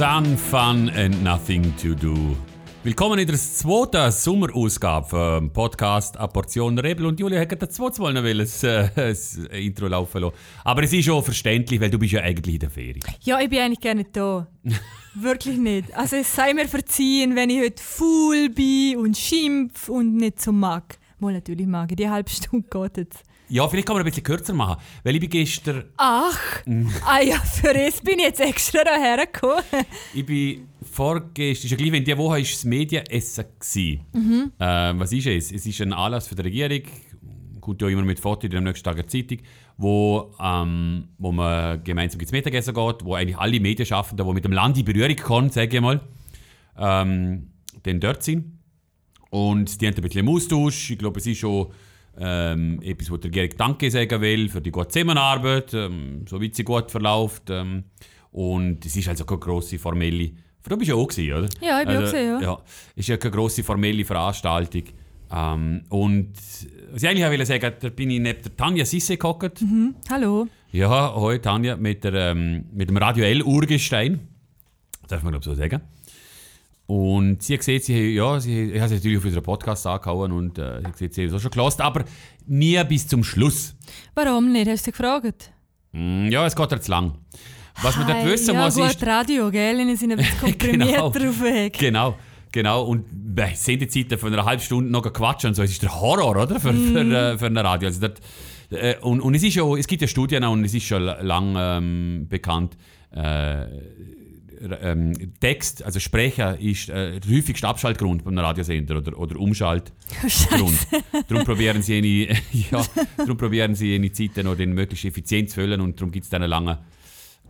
Sun, Fun and Nothing to Do. Willkommen in der zweiten Sommerausgabe vom Podcast «A Portion Rebel». Und Julia hat gerade zweites Mal noch das, äh, das Intro laufen lassen. Aber es ist auch verständlich, weil du bist ja eigentlich in der Ferie. Ja, ich bin eigentlich gerne da. Wirklich nicht. Also es sei mir verziehen, wenn ich heute faul bin und schimpf und nicht so mag. Wohl natürlich mag ich. Die halbe Stunde geht jetzt. Ja, vielleicht kann man ein bisschen kürzer machen, weil ich bin gestern... Ach, ah ja, für das bin ich jetzt extra hierher gekommen. Ich bin vorgestern, ist ja gleich, wenn diese Woche ist das Medienessen mhm. äh, Was ist es? Es ist ein Anlass für die Regierung, kommt ja immer mit Fotos in der nächsten Tag Zeitung, wo, ähm, wo man gemeinsam ins Mittagessen geht, wo eigentlich alle Medienschaffenden, die mit dem Land in Berührung kommen, sage ich mal, ähm, dann dort sind. Und die haben ein bisschen im Austausch. Ich glaube, es ist schon ähm, etwas, was der Regierung Danke sagen will für die gute Zusammenarbeit, ähm, so wie sie gut verläuft. Ähm, und es ist also keine grosse formelle. Du bist ja auch gewesen, oder? Ja, ich bin also, auch gewesen, ja. ja. Es ist ja keine grosse formelle Veranstaltung. Ähm, und was ich eigentlich auch will sagen, da bin ich neben der Tanja Sisse gehockt. Mhm. Hallo. Ja, heute Tanja mit, der, ähm, mit dem Radio L Urgestein. Darf man glaube so sagen. Und sie hat gesehen, sie, ja, sie, ich habe sie natürlich auf unseren Podcast angehauen und äh, sie hat gesehen, sie hat es auch schon gelassen, aber nie bis zum Schluss. Warum nicht? Hast du gefragt? Mm, ja, es geht jetzt lang. Was man dort wissen ja, muss, gut, ist... Radio, gell? Ich sind ein bisschen komprimiert Genau. drauf weg. Genau, genau. Und bei Sendezeiten von einer halben Stunde noch quatschen und so, es ist der Horror, oder? Für, für, äh, für ein Radio. Also dort, äh, und, und es, ist ja, es gibt ja Studien auch, und es ist schon lang ähm, bekannt, äh, ähm, Text, also Sprecher, ist äh, der häufigste Abschaltgrund beim Radiosender oder, oder Umschaltgrund. darum probieren sie eine, ja, darum probieren sie eine Zeiten noch den möglichst effizient zu füllen und darum gibt es dann eine lange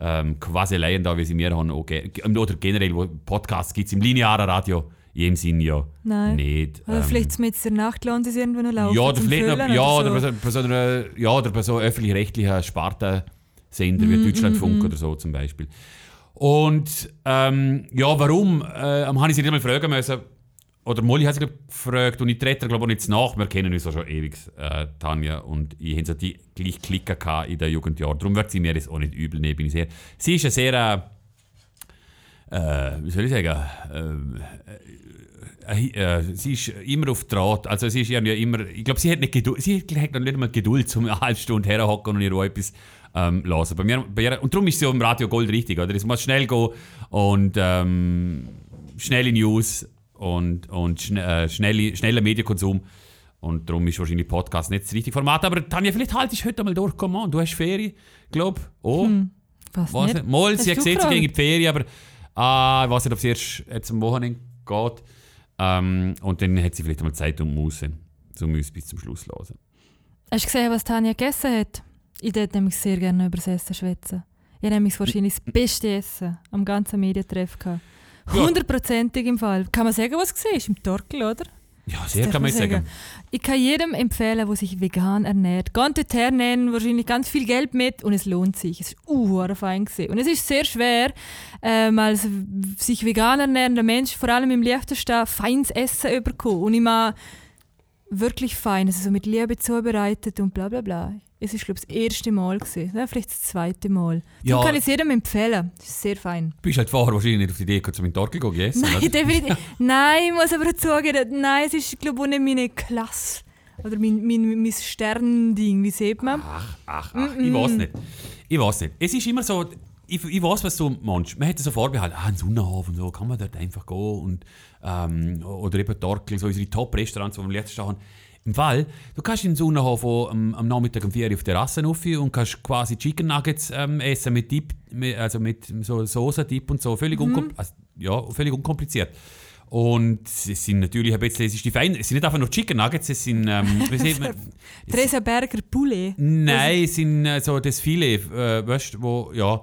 ähm, Quaseleien da, wie sie mir haben. Okay. Oder generell, wo Podcasts gibt es im linearen Radio in dem Sinn ja Nein. nicht. Oder ähm, vielleicht mit der Nacht lohnt es irgendwo noch laufen. ja, oder vielleicht noch, ja, oder oder so. bei so, einer, ja, oder bei so öffentlich-rechtlichen Spartensender wie Deutschlandfunk oder so zum Beispiel. Und ähm, ja, warum? Äh, habe ich sie nicht mal fragen müssen. Oder Molly hat sie gefragt und ich trete glaube ich nicht nach. Wir kennen uns ja schon ewig, äh, Tanja. Und ich habe so die gleich gehabt in den Jugendjahren. Darum wird sie mir das auch nicht übel nehmen. Bin ich sehr. Sie ist eine sehr, äh, äh, wie soll ich sagen, äh, äh, sie ist immer auf Draht. Also sie ist irgendwie immer, ich glaube, sie hat nicht Geduld, sie hat nicht einmal Geduld, um eine halbe Stunde herhocken und ihr etwas ähm, hören. Bei mir, bei ihr, und darum ist sie auch im Radio Gold richtig, oder? Es muss schnell gehen und ähm, schnelle News und, und schn äh, schnelle, schneller Medienkonsum. Und darum ist wahrscheinlich Podcast nicht das richtige Format. Aber Tanja, vielleicht haltest du heute mal durch. Komm on, du hast Ferien, glaube Oh, Was weiß nicht? Mal, sie hat gesehen, sie ging in die Ferien, aber ah, ich weiß nicht, ob sie erst jetzt am Wochenende geht. Ähm, und dann hat sie vielleicht mal Zeit und Muße, um uns bis zum Schluss zu hören. Hast du gesehen, was Tanja gegessen hat? Ich würde nämlich sehr gerne über das Essen schwätzen. Ich habe nämlich wahrscheinlich das beste Essen am ganzen Medientreff gehabt. Hundertprozentig im Fall. Kann man sagen, was es war? Im Torkel, oder? Ja, sehr kann man man sagen. Ich kann jedem empfehlen, der sich vegan ernährt. Geht dort her, nehmen wahrscheinlich ganz viel Geld mit und es lohnt sich. Es war uh, fein. Gewesen. Und es ist sehr schwer, ähm, als sich vegan ernährender Mensch, vor allem im Liechtenstein, feines Essen zu bekommen. Und immer wirklich fein, also so mit Liebe zubereitet und bla bla bla. Es war, glaube ich, das erste Mal. Gewesen. Ja, vielleicht das zweite Mal. Ja. Darum kann ich es jedem empfehlen. Das ist sehr fein. Du bist halt vorher wahrscheinlich nicht auf die Idee gekommen, zum den Torkel zu essen. Nein, oder? definitiv. nein, ich muss aber zugeben, nein, es ist, glaube ich, nicht meine Klasse. Oder mein, mein, mein Sternding, wie sieht man? Ach, ach, ach, ich weiß nicht. Ich weiß nicht. Es ist immer so, ich, ich weiß, was du meinst. Man hätte so vorbehalten, ah, ein Sonnenhof und so, kann man dort einfach gehen. Und, ähm, oder eben Torkel, so unsere Top-Restaurants, die wir letztes Jahr haben. Im Fall, du kannst in den Sonnenhof am, am Nachmittag um 4 Uhr auf der Terrasse rauf und kannst quasi Chicken Nuggets ähm, essen mit Dip, mit, also mit so Soße-Dip und so. Völlig, unkom also, ja, völlig unkompliziert. Und es sind natürlich ein bisschen, es ist die fein, es sind nicht einfach nur Chicken Nuggets, es sind, ähm, wie sieht man, Theresa Berger Poulet. Nein, es sind äh, so das Filet, äh, weißt du, wo, ja.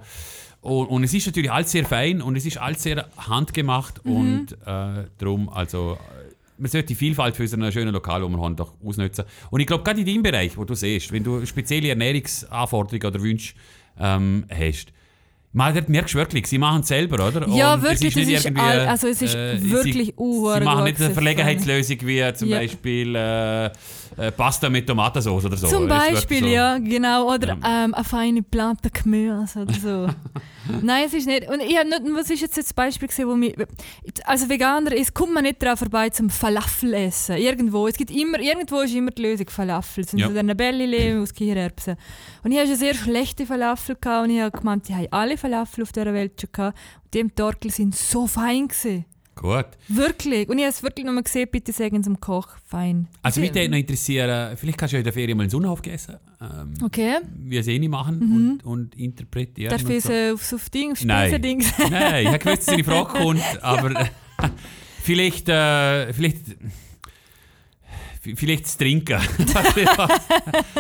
Und, und es ist natürlich alles sehr fein und es ist alles sehr handgemacht und äh, darum, also, äh, man sollte die Vielfalt für so ein schönes Lokal, wo wir haben, doch ausnutzen. Und ich glaube, gerade in deinem Bereich, wo du siehst, wenn du spezielle Ernährungsanforderungen oder Wünsche ähm, hast, man, dort merkst du wirklich, sie machen es selber, oder? Ja, Und wirklich, es ist irgendwie, all- also es ist sie- wirklich Sie, sie machen nicht eine. Verlegenheitslösung wie zum Ja. Beispiel äh, äh, Pasta mit Tomatensauce oder so. Zum Es Beispiel, so- ja, genau. Oder ähm, eine feine Plante Gemüse oder so. Nein, es ist nicht. Und ich habe nicht, was ist jetzt das Beispiel gesehen, wo mich, also Veganer ist, kommt man nicht daran vorbei zum Falafel essen. Irgendwo, es gibt immer, irgendwo ist immer die Lösung Falafel. Das sind Ja. so eine Bällile aus Kichererbsen. Und ich hatte schon sehr schlechte Falafel gehabt und ich habe gemeint, ich habe alle Falafel auf dieser Welt schon gehabt. Und die im Torkel sind so fein gewesen. Gut. Wirklich. Und ich habe es wirklich nochmal gesehen, bitte sagen zum Koch, fein. Also mich würde noch interessieren, vielleicht kannst du ja in der Ferien mal einen Sonnenhof essen. Ähm, Okay. wie sie eh nicht machen und, und interpretieren. Darf ich so. es auf Ding, aufs Nein. Speisendings? Nein, ich habe gewusst, dass deine Frage kommt, aber vielleicht, äh, vielleicht, vielleicht das Trinken.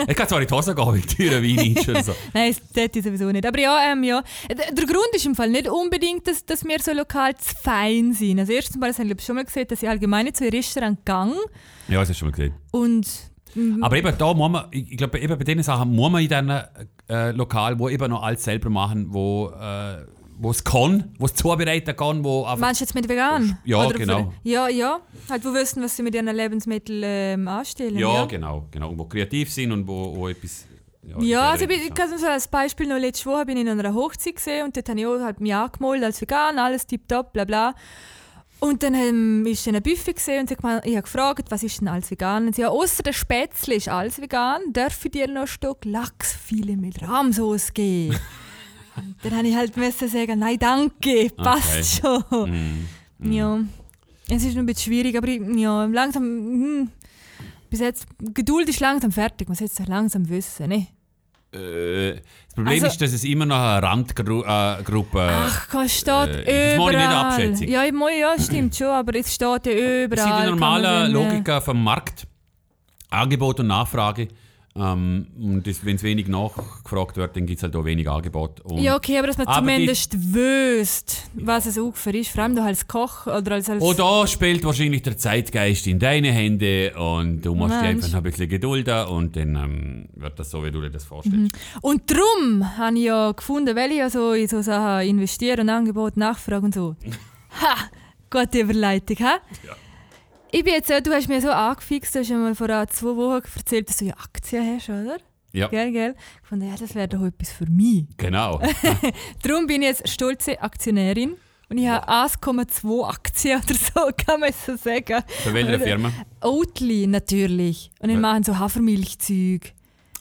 ich kann zwar in die Hose gehen, weil die Tür Wein ist oder so. Nein, das tät ich sowieso nicht. Aber ja, ähm, ja. Der Grund ist im Fall nicht unbedingt, dass, dass wir so lokal zu fein sind. Also erstens mal, das habe ich schon mal gesehen, dass ich allgemein nicht so in Restaurant gang Ja, das hast du schon mal gesehen. und mm, Aber eben da muss man, ich ich glaube, eben bei diesen Sachen muss man in diesen äh, Lokal, wo eben noch alles selber machen, wo, äh, wo es kann, wo es zubereiten kann, wo einfach meinst du jetzt mit vegan? Ja, Oder genau. Für, ja, ja. Halt, wo wissen, was sie mit ihren Lebensmitteln ähm, anstellen. Ja, ja. genau, genau. Und wo kreativ sind und wo, wo etwas. Ja, der also ich, ich kann so als Beispiel noch letzte Woche bin ich in einer Hochzeit gesehen und dort habe ich auch halt mich angemeldet als vegan, alles tipptopp, bla bla. Und dann ähm, ist ein Buffet gesehen und ich, habe gefragt, was ist denn alles vegan? Und sie ja, außer der Spätzle ist alles vegan, darf ich dir noch ein Stück Lachsfilet mit Rahmsauce geben? Dann habe ich halt müssen sagen, nein danke, passt schon. Mm. Ja, es ist noch ein bisschen schwierig, aber ich, ja, langsam, hm, bis jetzt, Geduld ist langsam fertig, man sollte es langsam wissen, ne? Äh, das Problem Also- ist, dass es immer noch eine Randgruppe äh, Ach, komm, es steht Äh, das überall. mache ich nicht abschätzig. Ja, ich, ja, stimmt schon, aber es steht ja überall. Das sind die kann normale Logik vom Markt. Angebot und Nachfrage. Ähm, und wenn es wenig nachgefragt wird, dann gibt es halt auch wenig Angebot. Und Ja, okay, aber dass man Aber zumindest wüsst, was es ungefähr ist. Vor allem du als Koch oder als... als auch da spielt wahrscheinlich der Zeitgeist in deine Hände und du musst dir einfach noch ein bisschen gedulden und dann ähm, wird das so, wie du dir das vorstellst. Mhm. Und darum habe ich ja gefunden, weil ich ja so in so Sachen investiere und Angebot, Nachfrage und so. Ha! Gute Überleitung, ha? Ja. Ich bin jetzt, du hast mir so angefixt, du hast ja mal vor zwei Wochen erzählt, dass du ja Aktien hast, oder? Ja, Gell, gell? Ich fand, ja, das wäre doch etwas für mich. genau. Darum bin ich jetzt stolze Aktionärin. Und ich habe 1,2 Aktien oder so, kann man so sagen. Bei welcher Firma? Oatly natürlich. Und wir Ja. machen so Hafermilchzeug.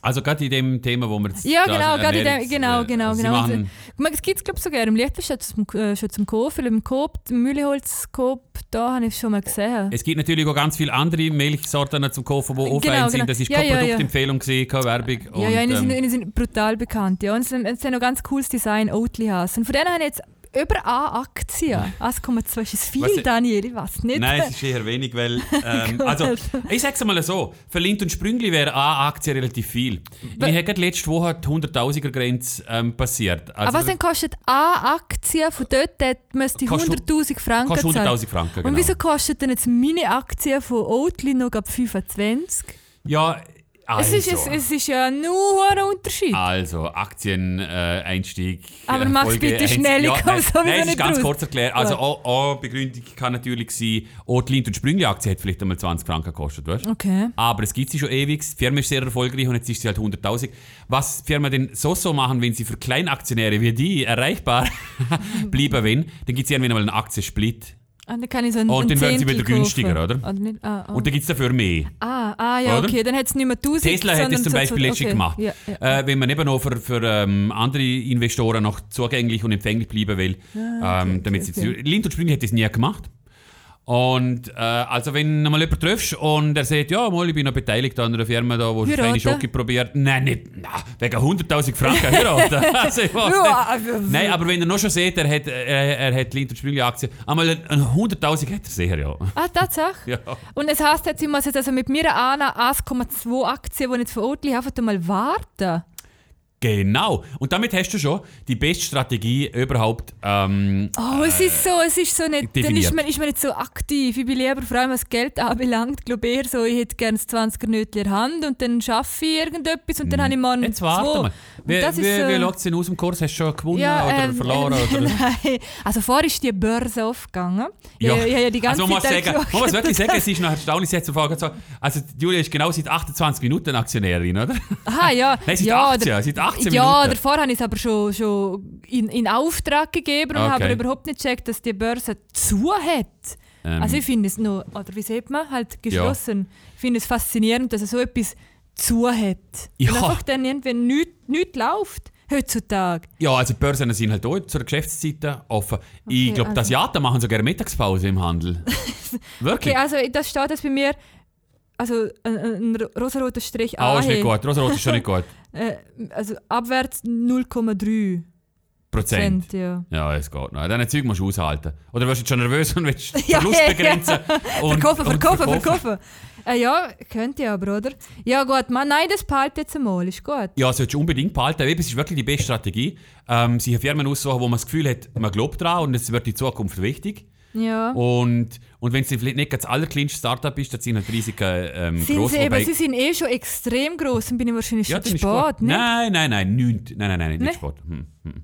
Also gerade in dem Thema, wo wir jetzt Ja, genau, gerade in dem, genau, äh, genau, Sie genau. Machen, Man- Es gibt es, glaube ich, sogar im zum, äh, schon zum Kaufen. Im Coop, im Mühleholz-Coop, da habe ich es schon mal gesehen. es gibt natürlich auch ganz viele andere Milchsorten zum Kaufen, die auch Genau, fein sind. genau. Das ist Ja, keine ja, ja. Produktempfehlung, gewesen, keine Werbung. ja, und, ja, sind, ähm, ihnen sind brutal bekannt. Ja. Und es sind, es sind noch ganz cooles Design, Oatly heißen. Von denen habe ich jetzt über Aktie. 1,2 ist es viel, Was- Daniel, ich weiß nicht. Nein, es ist eher wenig, weil. Ähm, also, ich sag's mal so: Für Lind und Sprüngli wäre eine Aktie relativ viel. Wa- Ich habe gerade letzte Woche die 100.000er Grenze ähm, passiert. Also, Aber was denn kostet eine Aktie von dort, müsste ich Kostet- 100'000 Franken kostet zahlen? 100.000 Franken. Genau. Und wieso kostet denn jetzt meine Aktie von Oatly noch ab 25? Ja, also. Es, ist, es, es ist ja nur ein Unterschied. Also, Aktieneinstieg. Aber mach's bitte schnell, ich komm nein, sowieso nein, es ist ganz raus. kurz erklärt. Also, auch, auch Begründung kann natürlich sein, auch die Lind- und Sprüngli-Aktie hat vielleicht einmal 20 Franken gekostet, weißt? Okay. Aber es gibt sie schon ewig. Die Firma ist sehr erfolgreich und jetzt ist sie halt 100.000. Was die Firma denn so so machen, wenn sie für Kleinaktionäre wie die erreichbar bleiben wollen, dann gibt es irgendwann mal einen Aktiensplit. Und dann kann ich so einen, Und einen dann werden sie Zehntel wieder günstiger, kaufen. oder? nicht? Ah, ah. Und dann gibt es dafür mehr. ah, ah, ja, Oder? okay. Dann hat es nicht mehr 1000, Tesla hat sondern es zum so- Beispiel so- letztens okay. gemacht. Ja, ja. Äh, wenn man eben noch für, für ähm, andere Investoren noch zugänglich und empfänglich bleiben will. Ah, ähm, damit sie Lind und Sprüngli hat das nie gemacht. Und äh, also wenn du mal jemanden triffst und er sagt, ja, mal, ich bin noch beteiligt an einer Firma, da, wo Heiraten? kleine Schocke probiert. Nein, nicht, na, wegen 100'000 Franken heiraten. also, ich Ja, also- Nein, aber wenn er noch schon sieht, er hat, er, er hat Lind und Sprüngli Aktien, einmal ein 100'000 hat er sicher, ja. Ah, Tatsache? ja. Und es heisst jetzt, ich muss jetzt also mit mir Anna 1,2 Aktien, die ich jetzt habe, einfach mal warten. Genau. Und damit hast du schon die beste Strategie überhaupt. Ähm, Oh, es ist so, es ist so nicht, dann definiert. ist man, ist man nicht so aktiv. Ich bin lieber, vor allem was Geld anbelangt, glaube eher so, ich hätte gerne das 20er Nötchen in der Hand und dann schaffe ich irgendetwas und dann habe ich morgen Jetzt warte mal. Wie, Und das wie, ist, wie äh, schaut es denn aus im Kurs? Hast du schon gewonnen Ja, oder ähm, verloren? oder? Nein. Also vorher ist die Börse aufgegangen. Ja. Ich, ich, ja die ganze also man muss, Zeit sagen, man muss wirklich sagen, es ist noch erstaunlich, sie hat gesagt, also Julia ist genau seit 28 Minuten Aktionärin, oder? Aha, ja. Nein, seit ja, 18, der- seit der- 18 ja, Minuten? davor habe ich es aber schon, schon in, in Auftrag gegeben und Okay. habe überhaupt nicht gecheckt, dass die Börse zu hat. Ähm, Also ich finde es noch, oder wie sieht man, halt geschlossen. Ich finde es faszinierend, dass er so etwas zu hat. Ja. Und einfach dann irgendwie nichts nicht läuft heutzutage. ja, also die Börsen sind halt dort zur Geschäftszeit offen. ich Okay, glaube, die also- Asiaten machen sogar Mittagspause im Handel. Wirklich? Okay, also das steht jetzt bei mir, also ein, ein rosaroter Strich Ah, ist nicht AHE, gut. Rosarot ist schon nicht gut. Äh, also abwärts 0,3 Prozent. Ja. Ja, es geht noch. Deine Zeug musst du aushalten. Oder wirst du schon nervös und willst Ja, Verlust ja, begrenzen? Und, verkaufen, und verkaufen, verkaufen. Äh, ja, könnt ihr aber, oder? Ja gut, man, nein, das behaltet jetzt einmal, ist gut. Ja, solltest du unbedingt behalten. Eben, Es ist wirklich die beste Strategie. Ähm, sich Firmen aussuchen, wo man das Gefühl hat, man glaubt dran und es wird in Zukunft wichtig. Ja. Und, und wenn es vielleicht nicht das allerkleinste Startup ist, dann sind halt die Risiken ähm, Sind groß. sie, eben, sie sind eh schon extrem groß, dann bin ich wahrscheinlich ja, schon zu spät, ne? Nein, nein, nein, nicht. Nein, nein, nein, nicht Ne? Sport. Hm, hm.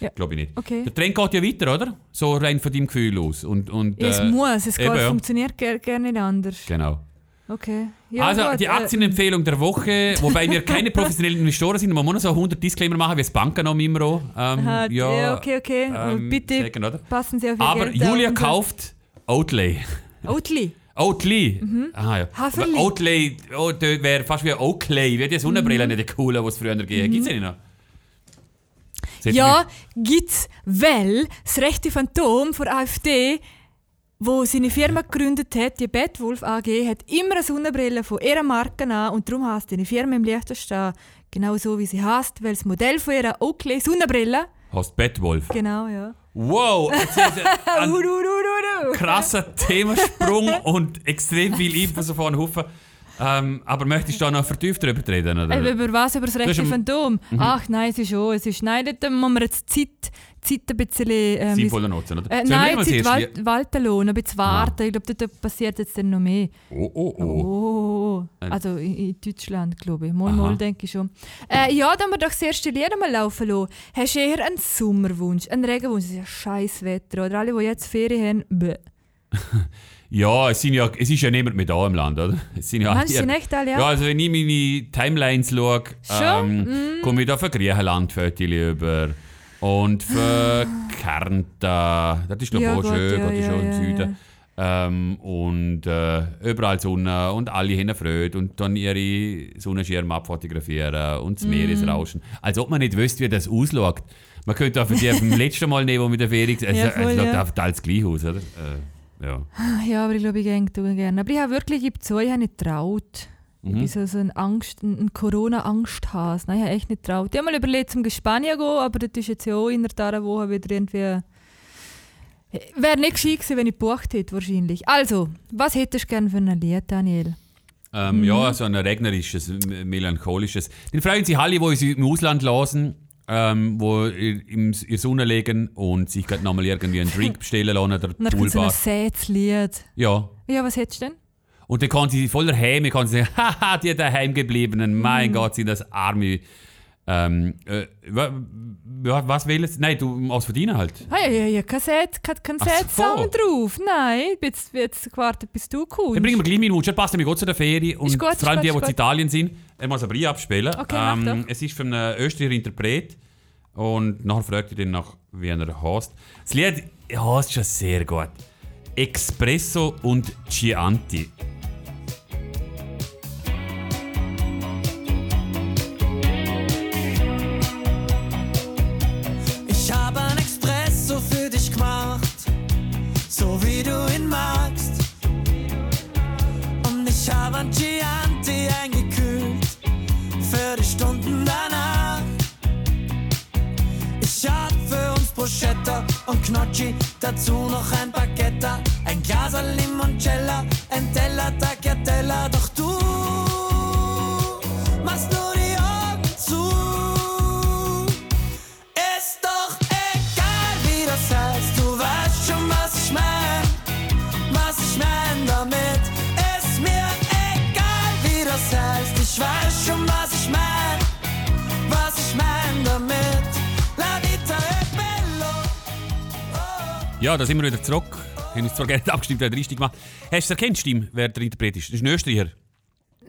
Ja. Glaube ich nicht. Okay. Der Trend geht ja weiter, oder? So rein von deinem Gefühl aus. Und, und, Ja, es äh, muss, es geht, eben, ja. funktioniert ger gerne nicht anders. Genau. Okay. Ja, also gut, die äh, Aktienempfehlung der Woche, wobei wir keine professionellen Investoren sind, man muss noch so 100 Disclaimer machen, wie das Banken noch immer auch. Ähm, Hat, ja, okay, okay. ähm, Bitte sagen, passen Sie auf Ihr Aber Geld Julia auf. kauft Oatley. Oatly. Oatly. Mhm. Ah, ja. Haferli. Aber Oatley oh, wäre fast wie Oakley, wie die Sonnenbrille Mhm. nicht die coole, die es früher gegeben Gibt es die noch? Seht ihr Ja, gibt's, weil das rechte Phantom von AfD, wo seine Firma gegründet hat, die Batwolf AG, hat immer eine Sonnenbrille von ihrer Marke an und darum heißt ihre Firma im Liechtenstein genau so, wie sie heißt, weil das Modell von ihrer Oakley Sonnenbrille, nicht? Hast Batwolf. genau, ja. Wow, jetzt ist ein krasser Themasprung und extrem viel Infos einen Haufen. Ähm, aber möchtest du da noch vertieft drüber reden? Oder? Über was? Über das rechte Phantom? Mhm. Ach nein, es ist schon. Es ist, nein, dort muss man jetzt Zeit, Zeit ein bisschen... Ähm, Sinnvoller nutzen, oder? äh, nein, Zeit wal walten lassen, ein bisschen warten. Ich glaube, dort passiert jetzt dann noch mehr. Oh, oh, oh. Oh, also in, in Deutschland, glaube ich. Mal, Aha. mal, denke ich schon. Äh, ja, dann wir doch das erste Lied mal laufen lassen. Hast du eher einen Sommerwunsch, einen Regenwunsch? Es ist ja scheiß Wetter. Oder alle, die jetzt Ferien haben, bäh. Ja, es, sind ja, es ist ja niemand mehr da im Land, oder? Es sind ja Meinst du, alle- sind echt alle Ja, also wenn ich meine Timelines schaue, Schon? Mm. ähm, komme ich da für Griechenland über. Und für Kärnten, das ist glaube ich Ja, auch Gott, schön, ja, Gott ist ja, schon im Süden. Ähm, und äh, überall Sonne und alle haben Freude und dann ihre Sonnenschirme abfotografieren und das Mm. Meeresrauschen. Als ob man nicht wüsste, wie das ausschaut. Man könnte auch für die vom letzten Mal nehmen, wo mit der Ferien... Es Ja, es voll, sieht ja. alles gleich aus, oder? Äh, ja. Ja, aber ich glaube, ich gehe gerne. Aber ich habe wirklich, ich zu, ich habe nicht getraut. Ich Mhm. bin so, so ein, Angst, ein, Corona-Angsthase. Nein, ich habe echt nicht getraut. Ich habe mal überlegt, zum Spanien zu gehen, aber das ist jetzt ja auch in einer Woche wieder irgendwie... Wäre nicht gescheit gewesen, wenn ich gebucht hätte, wahrscheinlich. Also, was hättest du gerne für ein Lied, Daniel? Ähm, Ja, so ein regnerisches, melancholisches. Den freuen sich alle, die uns im Ausland lassen, ähm, wo in die Sonne liegen und sich gerade nochmal irgendwie einen Drink bestellen lassen oder Und dann kommt so ein Poolbar. sätes Lied. Ja. Ja, was hättest du denn? Und dann kann sie voller Häme kann sie sagen, haha, die daheim gebliebenen, Mhm. mein Gott, sind das arme. Ähm, äh, wa, wa, was wählen sie? Nein, du aus verdienen halt. Ah, ja, ja, ja, kein Ach so. Set-Song drauf. Nein, jetzt, jetzt gewartet, bis du kommst. Dann bringen wir gleich meinen Wunsch. Er passt nämlich gut zu der Ferie. Und Ist gut, vor allem die, die ist in Italien sind. Er muss aber ein abspielen. Okay, ähm, es ist von einem Österreicher Interpret. Und nachher fragt ich den nach, wie er heißt. Das Lied ist schon sehr gut. Espresso und Chianti. So wie du ihn magst. Und ich habe ein Chianti eingekühlt für die Stunden danach. Ich hab für uns Bruschetta und Gnocchi, dazu noch ein Baguette, ein Glas Limoncello, ein Teller Tagliatella. Doch Ja, da sind wir wieder zurück. Wir haben uns zwar gerne abgestimmt, wer richtig gemacht Hast du es erkannt, Stimme, wer der Interpret ist? Das ist ein Österreicher.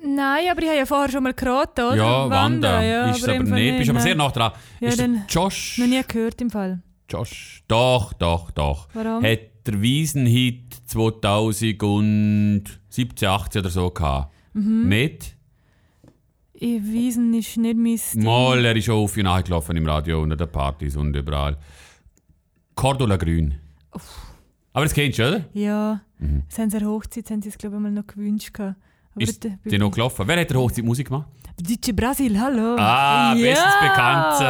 Nein, aber ich habe ja vorher schon mal geraten, oder? Ja, Wanda. ja, ist es aber einfach nicht. Bist aber sehr nah dran. Ja, ist dann- Josh. Noch nie gehört im Fall. Josh. Doch, doch, doch. Warum? Hat der Wiesenhit 2017, 18 oder so gehabt. Mhm. Nicht? Ich Wiesen ist nicht mein Ding. Mal, er ist schon auf und nachgelaufen im Radio und an den Partys und überall. Cordula Grün. Aber das kennst du, oder? Ja, Mhm. das haben sie an der Hochzeit, haben sie es glaube ich mal noch gewünscht. gehabt. Aber Ist der- die noch gelaufen? Wer hat der Hochzeit Musik gemacht? DJ Brasil, hallo. Ah, ja. bestens bekannt.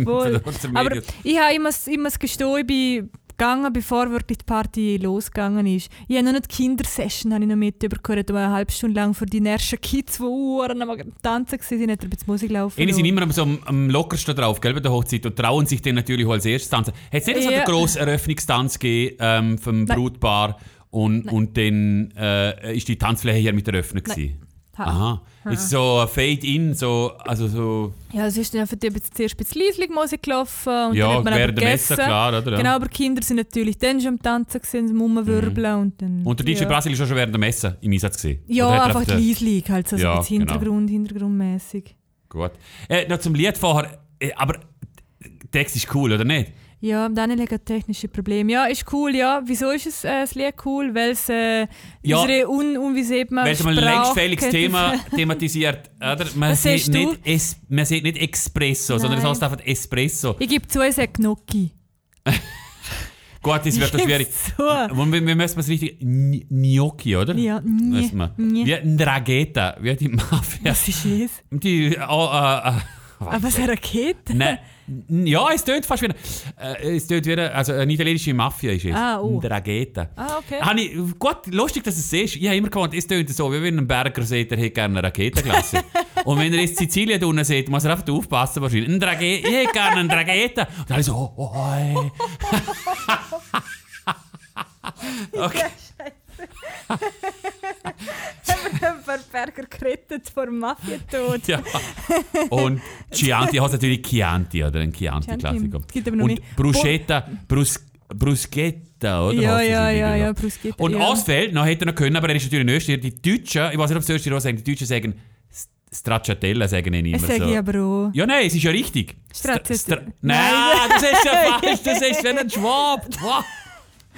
Äh, Aber ich habe immer, immer gestehen, ich bin gegangen, bevor wirklich die Party losgegangen ist. Ich habe noch nicht die Kindersession habe ich noch mitbekommen, wo eine halbe Stunde lang für die nerven Kids, die Uhren am Tanzen waren, hat ein bisschen Musik laufen Ihnen sind immer am, so am, am lockersten drauf, gell, bei der Hochzeit und trauen sich dann natürlich auch als erstes tanzen. Hat es nicht so Ja. einen grossen Eröffnungstanz gegeben ähm, vom Nein. Brautpaar und, und dann äh, ist die Tanzfläche hier mit eröffnet gewesen? Ha. Aha. Ist so ein Fade-in, so, also so, Ja, es ist dann für die zuerst ein bisschen leislich Musik gelaufen und Ja, dann hat man während der Messe, klar, oder? Ja. Genau, aber Kinder sind natürlich dann schon am Tanzen, gewesen, am Rumwirbeln und dann... und der DJ ja. Brasil ist auch schon während der Messe im Einsatz gewesen? Ja, einfach leislich, halt so, so Ja, ein bisschen genau. Hintergrund, hintergrundmäßig. Gut. Äh, noch zum Lied vorher, äh, aber der Text ist cool, oder nicht? Ja, Daniel hat technische Probleme. Ja, ist cool, ja. Wieso ist es, äh, das Lied cool? Weil es äh, Ja. unsere un unwiesebbare Weil es mal ein längstfälliges Thema thematisiert, oder? Man Was sieht, nicht es, man sieht nicht Espresso, sondern es Nein. heißt einfach Espresso. Ich gebe zu, es hat Gnocchi. Gut, das wird Ich schwierig. Und wir, wir müssen es richtig. Gn- Gnocchi, oder? Ja, nie. Wie ein Dragheta, wie die Mafia. Was ist es? Die, oh, äh, Aber was eine Rakete? Nein. Ja, es tönt fast wie. Äh, es tönt wie eine- also eine italienische Mafia ist es. Ah, oh. Ein Dragheta. Ah, okay. Habe ich, gut, lustig, dass du es siehst. Ich habe immer gemeint, es tönt so, wie wenn ein Berger sieht, er hätte gerne eine Raketenklasse. Und wenn er jetzt Sizilien unten sieht, muss er einfach aufpassen wahrscheinlich. Ein Draghe ich hätte gerne einen Dragheta. Und dann ich so, oh, oh, ey. okay. Berger gerettet vor Mafia-Tod. Ja. Und Chianti hat natürlich Chianti, oder? Ein Chianti-Klassiker. Chianti, Und. Bruschetta, Brus, Bruschetta, oder? Ja, ja, ja, ja, Bruschetta, Und ja. Ausfeld, noch hätte er noch können, aber er ist natürlich in Österreich. Die Deutschen, ich weiß nicht, ob es Österreich sagen, die Deutschen sagen Stracciatella, sagen ihn immer Das sage so. ich aber auch. Ja, nein, es ist ja richtig. Stracciatella. Stra- Nein. Nein, das ist ja falsch, das ist wie ein Schwab.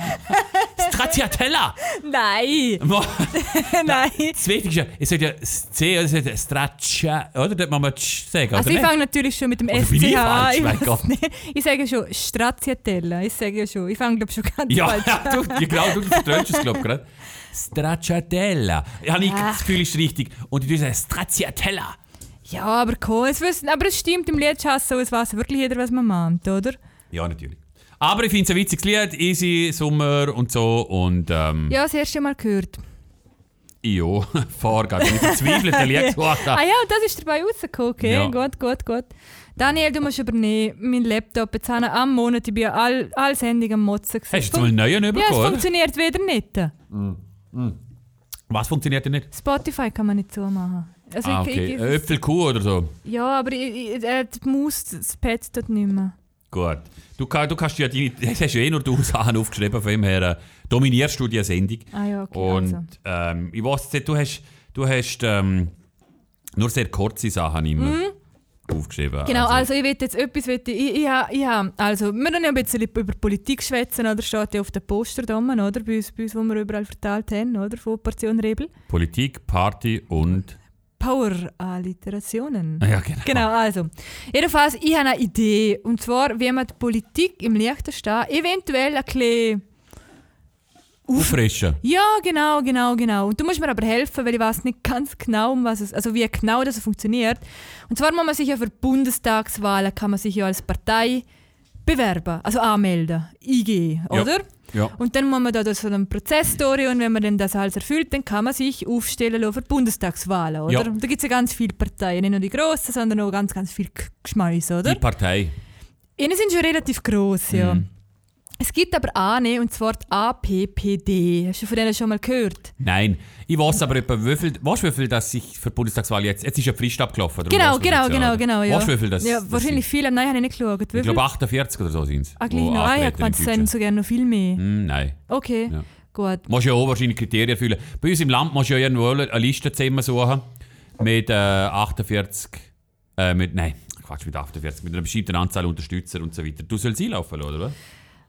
Stracciatella. Nein! Nein! Das Wichtigste, es sollte ja das C, oder sollte Straccia, oder? Dort muss man sagen, Also ich fange natürlich schon mit dem ich SCH? Ich, nicht. ich sage schon Stracciatella. Ich sage ja schon. Ich fange glaube schon ganz Ja, falsch ja an. du, ja, genau, du vertrönst es, glaube ich, gerade. Stracciatella. Ich habe nicht Ah. das Gefühl, ist richtig. Und die sagen Stracciatella. Ja, aber cool. Es wissen, aber es stimmt im Lied schon so, es weiß wirklich jeder, was man meint, oder? Ja, natürlich. Aber ich finde es ein witziges Lied, easy, Sommer und so. Und ähm, Ja, das erste Mal gehört. ja, Vorgabe. Ich verzweifelt, der Lied gesagt Ah ja, das ist dabei rausgekommen, okay? Ja. Gut, gut, gut. Daniel, du musst übernehmen, mein Laptop. Jetzt habe ich am Monat, ich bin all, all Sendungen am Motzen. gewesen. Hast du mal einen neuen Ja, es bekommen? funktioniert wieder nicht. Was funktioniert denn nicht? Spotify kann man nicht so machen. Also Ah, okay. ich, Äpfelkuh oder so. Ja, aber ich, ich, äh, die Maus, das Pad dort nicht mehr. Gut. Du, du kannst ja deine, das hast ja eh nur du Sachen aufgeschrieben, von dem her äh, dominierst du die Sendung. Ah ja, okay. Und also. ähm, ich weiß jetzt, du hast, du hast ähm, nur sehr kurze Sachen immer aufgeschrieben. Genau, also ich will jetzt etwas, will ich, ich, ha- ich, ha- also wir können ja ein bisschen über Politik schwätzen, oder steht ja auf den Poster da oder, bei uns, bei uns, wo wir überall verteilt haben, oder, von Portion Rebel. Politik, Party und. Power-Alliterationen. Ja, genau. Genau, also. Jedenfalls, ich habe eine Idee. Und zwar, wie man die Politik im Licht steht, eventuell ein bisschen... Auffrischen. Ja, genau, genau, genau. Und du musst mir aber helfen, weil ich weiß nicht ganz genau, um was es, also wie genau das funktioniert. Und zwar muss man sich ja für Bundestagswahlen kann man sich ja als Partei bewerben, also anmelden, IG, oder? Ja. Und dann muss man da so einen Prozess durch und wenn man dann das alles erfüllt, dann kann man sich aufstellen lassen für Bundestagswahlen, oder? Ja. Da gibt es ja ganz viele Parteien, nicht nur die grossen, sondern auch ganz, ganz viel G- Geschmäus, oder? Die Partei. Ihnen sind schon relativ gross, ja. Mhm. Es gibt aber eine, und zwar die APPD. Hast du von denen schon mal gehört? Nein. Ich weiß aber etwa, wie viel, weißt du, wie viel das sich für die Bundestagswahl jetzt. Jetzt ist ja Frist abgelaufen. Genau, genau, genau, genau. Ja, Weißt du, wie viel das ja das wahrscheinlich sind? viele. Nein, habe ich nicht geschaut. Wie Ich glaube 48 oder so sind es. Ah, gleich noch. Ah, ja, gemeint, es sind sogar noch viel mehr. Hm, nein. Okay. Ja. gut. Musst ja auch wahrscheinlich Kriterien erfüllen. Bei uns im Land musst du ja irgendwo eine Liste zusammensuchen mit äh, 48, äh, mit, nein, Quatsch, mit 48, mit einer bestimmten Anzahl Unterstützer und so weiter. Du sollst einlaufen, oder?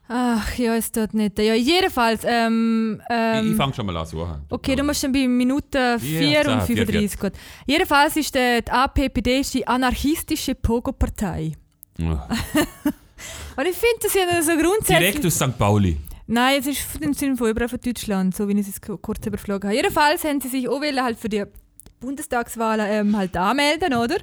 Ach ja, es tut nicht. Ja, jedenfalls. Ähm, ähm, ich ich fange schon mal an suchen. Okay, du musst dann bei Minute 4 Ja, und so, vier, 35 gut. Jedenfalls ist der, die APPD ist die anarchistische Pogo-Partei. Ja. Und ich finde das ja so grundsätzlich... Direkt aus St. Pauli. Nein, es ist im Sinne von überall von Deutschland, so wie ich es kurz überflogen habe. Jedenfalls haben sie sich auch wollen halt für die Bundestagswahlen ähm, halt anmelden, oder?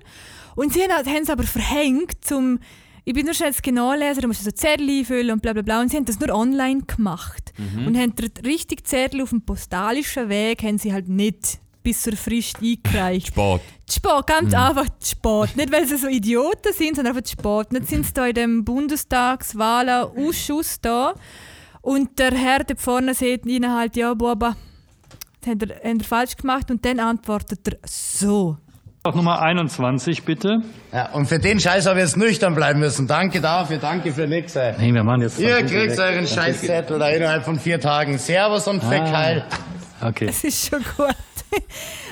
Und sie haben haben es aber verhängt, zum... Ich bin nur schnell das genau lesen, da musst du so Zettel einfüllen und bla bla bla. Und sie haben das nur online gemacht. Und haben den richtigen Zettel auf dem postalischen Weg haben sie halt nicht bis zur Frist eingereicht. Sport. Spät, ganz einfach zu spät. Nicht, weil sie so Idioten sind, sondern einfach spät. Nicht sind sie da in dem Bundestagswahlen-Ausschuss da und der Herr da vorne sagt ihnen halt, ja, Boba, das habt ihr falsch gemacht und dann antwortet er so. Auf Nummer 21, bitte. Ja, und für den Scheiß habe ich jetzt nüchtern bleiben müssen. Danke dafür, danke für nix. Ey. Nee, wir machen jetzt. Ihr kriegt euren Scheißzettel da innerhalb von vier Tagen. Servus und Feckheil. Okay. Das ist schon gut.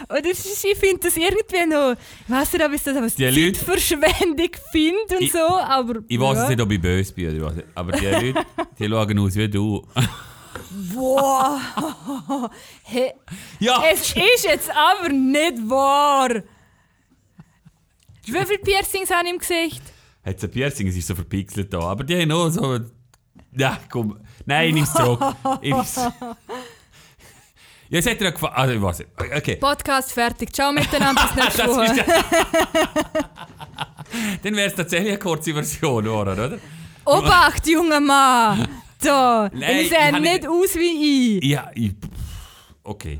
Und das ist, ich finde das irgendwie noch, ich weiß nicht, ob ich das als Die Zeitverschwendung finde und Ich- so, aber Ich weiß ja. jetzt nicht, ob ich böse bin, oder ich weiß nicht. aber die Leute, die schauen aus wie du. Boah. hey, ja! Es ist jetzt aber nicht wahr. Wie viele Piercings habe ich im Gesicht? Hat ein Piercing, es ist so verpixelt da. Aber die haben auch so. Ja, komm. Nein, ich nehm's zurück. Ich nehm's. Ja, es hat dir gefallen. Also, ich weiß nicht. Okay. Podcast fertig. Ciao miteinander, bis nächste Woche. Dann wäre es tatsächlich eine kurze Version, oder? oder? Obacht, junger Mann! Da, Nein, ich ich sehe nicht nicht- aus wie ich. Ja, ich. Okay.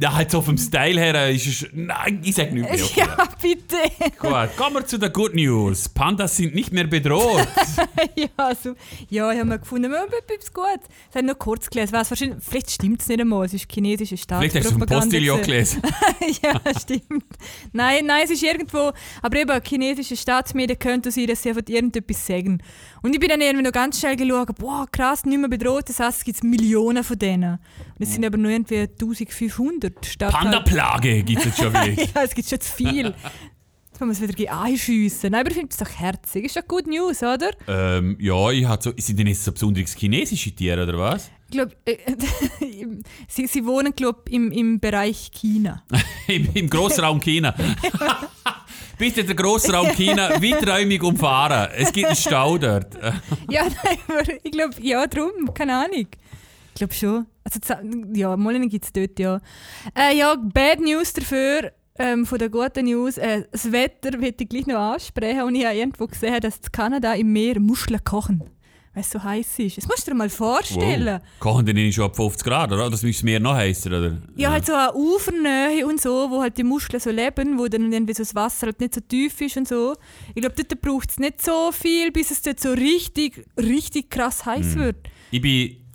Ja, halt so vom Style her ist es. Nein, ich sag nicht mehr. Okay. Ja, bitte. Gut, kommen wir zu der Good News. Pandas sind nicht mehr bedroht. ja, so. ja, ich habe mir gefunden, wir haben etwas Gutes. Es hat nur kurz gelesen. Was, wahrscheinlich, vielleicht stimmt es nicht einmal. Es ist chinesische Vielleicht hast du Staatspropaganda. Postillon gewesen. gelesen. ja, stimmt. Nein, nein, es ist irgendwo. Aber eben, chinesische Staatsmedien könnte sein, dass sie einfach irgendetwas sagen. Und ich bin dann irgendwie noch ganz schnell geschaut, boah, krass, nicht mehr bedroht. Das heißt, es gibt Millionen von denen. Und es sind aber nur irgendwie 1500 statt. Panda-Plage gibt es jetzt schon vielleicht. ja, es gibt schon zu viel. Jetzt wollen wir es wieder einschiessen. Nein, aber ich finde es doch herzig. Ist doch good news, oder? ähm, ja, ich hatte so. Sind denn jetzt so besonderes chinesische Tiere oder was? Ich glaube, äh, sie, sie wohnen, glaube im, im Bereich China. Im, im Grossraum China. Bitte den Grossraum China weiträumig umfahren. Es gibt einen Stau dort. Ja, nein, aber ich glaube, ja, drum, keine Ahnung. Ich glaube schon. Also, ja, Molinen gibt es dort, ja. Äh, ja, Bad News dafür, ähm, von der guten News. Äh, das Wetter wird ich gleich noch ansprechen und ich habe irgendwo gesehen, dass in Kanada im Meer Muscheln kochen. Weil es so heiß ist. Das musst du dir mal vorstellen. Kochen die nicht schon ab 50 Grad, oder? Das müsste mehr noch heißer, oder? Ja, halt so eine Ufernähe und so, wo halt die Muscheln so leben, wo dann irgendwie so das Wasser halt nicht so tief ist und so. Ich glaube, dort braucht es nicht so viel, bis es dort so richtig, richtig krass heiß Hm. wird. Ich bin.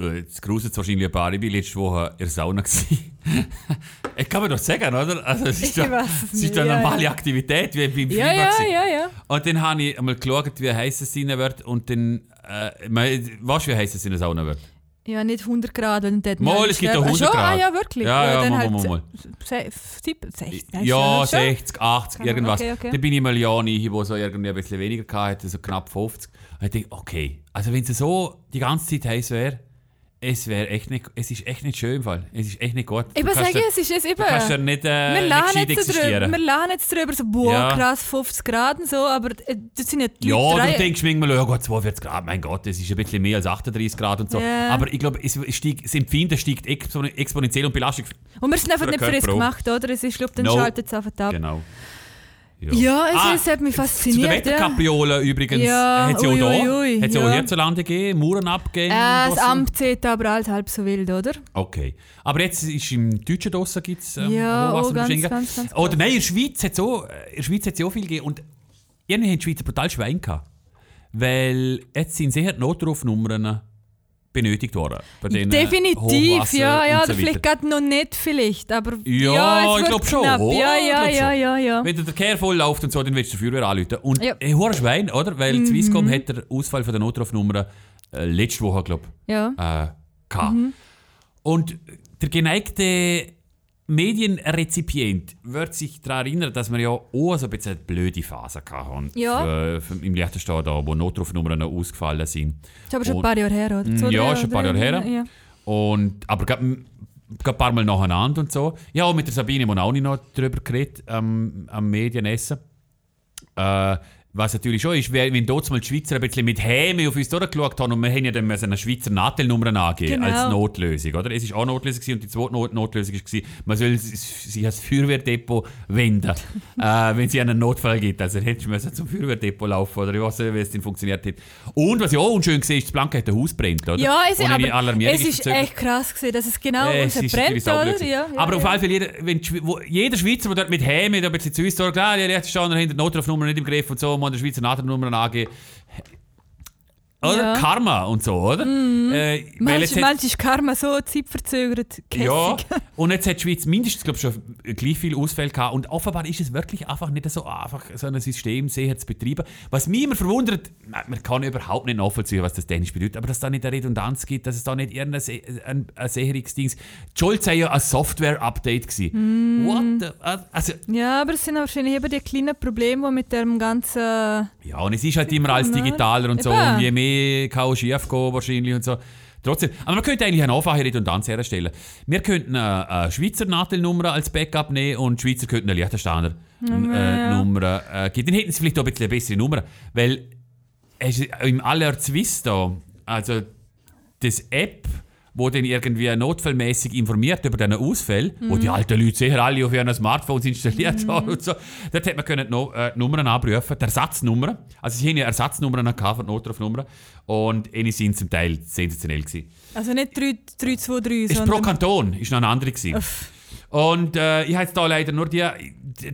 Äh, Jetzt gruselt es wahrscheinlich ein paar. Ich war letzte Woche in der Sauna. ich kann mir doch sagen, oder? Also, es ist doch, es doch eine ja, normale ja. Aktivität, wie beim Ja, Freibad ja, ja, ja. Und dann habe ich einmal geschaut, wie heiß es sein wird. Und dann. Äh, weißt du, wie heiß es in der Sauna wird? Ja, nicht 100 Grad, weil dann dort Mal, es gibt auch 100 Schon? Ah, Grad. ja, wirklich. Ja, ja, dann mal, halt mal, mal. se- sieb- 60. nein, Ja, schon. 60, 80, Keine irgendwas. Okay, okay. Dann bin ich mal ja nicht, wo so irgendwie ein bisschen weniger hatte, so knapp 50. Und ich denke, okay, also wenn es so die ganze Zeit heiß wäre, es wäre echt nicht, es ist echt nicht schön im Fall. Es ist echt nicht gut. Ich sagen, ja- es ist jetzt eben. Du kannst ja nicht, äh, wir nicht lachen gescheit jetzt drüber, wir lachen jetzt drüber, so, boah, Ja. krass, 50 Grad und so, aber äh, das sind ja die Ja, Leute, du denkst manchmal, ja Gott, 42 Grad, mein Gott, das ist ein bisschen mehr als 38 Grad und so. Ja. Aber ich glaube, es steigt, das Empfinden steigt expon exponentiell und Belastung. Und wir sind einfach nicht auch. gemacht, oder? Es ist, glaube dann No. schaltet es einfach ab. Genau. Ja, es, Ah, es hat mich Zu fasziniert. den Wetterkapriolen übrigens Ja, hat es ja auch da. Hat es ja auch ja. hierzulande gegeben, Mauernabgänge. Ja. Äh, das Amt sieht aber halt halb so wild, oder? Okay. Aber jetzt ist im deutschen Dossen gibt es ähm, Ja, oh, ganz, Verschenken. ganz, ganz Oder nein, in der Schweiz hat es auch, in der Schweiz hat's ja auch viel gegeben. Und irgendwie haben die Schweizer brutal Schwein gehabt. Weil jetzt sind sehr die Notrufnummern benötigt worden. Den, äh, Definitiv, ja, ja, so vielleicht gerade noch nicht, vielleicht, aber Ja, es ich glaube schon. Ja, ja, ja, ja, ja. Wenn der Verkehr voll läuft und so, dann willst du Feuerwehr anrufen. Und Ja. Mhm. ja. hoher Schwein, oder? Weil Swisscom hat der Ausfall von der Notrufnummer äh, letzte Woche, glaube ich, Ja. äh, gehabt. Und der geneigte Medienrezipient wird sich daran erinnern, dass wir ja auch so ein bisschen eine blöde Phase hatten. Ja. Für, für, Im Liechtenstein, da, wo Notrufnummern noch ausgefallen sind. Das ist aber schon ein Und- paar Jahre her, oder? Mm, Zwei, ja, drei schon ein paar Jahre her. Ja. Und, aber gerade ein paar Mal nacheinander und so. Ja, auch mit der Sabine Monani noch darüber geredet, am, am Medienessen. Äh, was natürlich schon ist, wenn dort mal die Schweizer ein bisschen mit Häme auf uns durchgeschaut haben und wir haben ja dann eine Schweizer Nachteilnummer angeben Genau. als Notlösung, oder? Es war auch Notlösung gewesen und die zweite Not Notlösung war, man soll sich als Feuerwehrdepot wenden, äh, wenn es einen Notfall gibt. Also hättest du zum Feuerwehrdepot laufen oder ich weiß nicht, wie es denn funktioniert hat. Und was ich auch unschön gesehen ist, das Blanke hat ein Haus brennt, oder? Ja, es, eine aber es ist echt krass gewesen, dass es genau Äh, es ist brennt, oder? Ja, ja, Aber auf ja. alle Fälle, jeder, wenn jeder Schweizer, der dort mit Häme da ein bisschen zu uns sagt, ah, die letzte Stand hinter die Notrufnummer nicht im Griff und so, man der Schweizer Notrufnummer angeben. Oder? Ja. Mhm. Karma und so, oder? Äh, weil Manchmal hat- ist Karma so zeitverzögert. ja, und jetzt hat die Schweiz mindestens glaub, schon gleich viel Ausfälle gehabt. Und offenbar ist es wirklich einfach nicht so einfach, so ein System sehr zu betreiben. Was mich immer verwundert, man kann überhaupt nicht nachvollziehen, was das technisch bedeutet, aber dass es da nicht eine Redundanz gibt, dass es da nicht irgendein ein, ein Sicherungsding ist. Schuld sei ja ein Software-Update gewesen. Mhm. What the, also, Ja, aber es sind wahrscheinlich eben die kleinen Probleme, die mit dem ganzen... ja, und es ist halt immer als ne? digitaler und so. Und je mehr kann auch schief gehen wahrscheinlich und so. Trotzdem, aber man könnte eigentlich eine einfache Redundanz herstellen. Wir könnten eine, eine Schweizer Nachteilnummer als Backup nehmen und die Schweizer könnten eine Liechtensteiner äh, Nummer äh, geben. Dann hätten sie vielleicht auch ein bisschen bessere Nummer. Weil es ist im Allerz da, also das App, wo dann irgendwie notfallmäßig informiert über diesen Ausfall, wo die alten Leute sicher alle auf ihren Smartphones installiert haben und so, dort hat man können no, äh, die Nummern abrufen, die Ersatznummern. Also sie haben ja Ersatznummern gehabt Notrufnummern und eine sind zum Teil sensationell gewesen. Also nicht 3, 3 2, 3, Ist pro. Kanton, ist noch eine andere gewesen. Und äh, ich habe jetzt da leider nur die,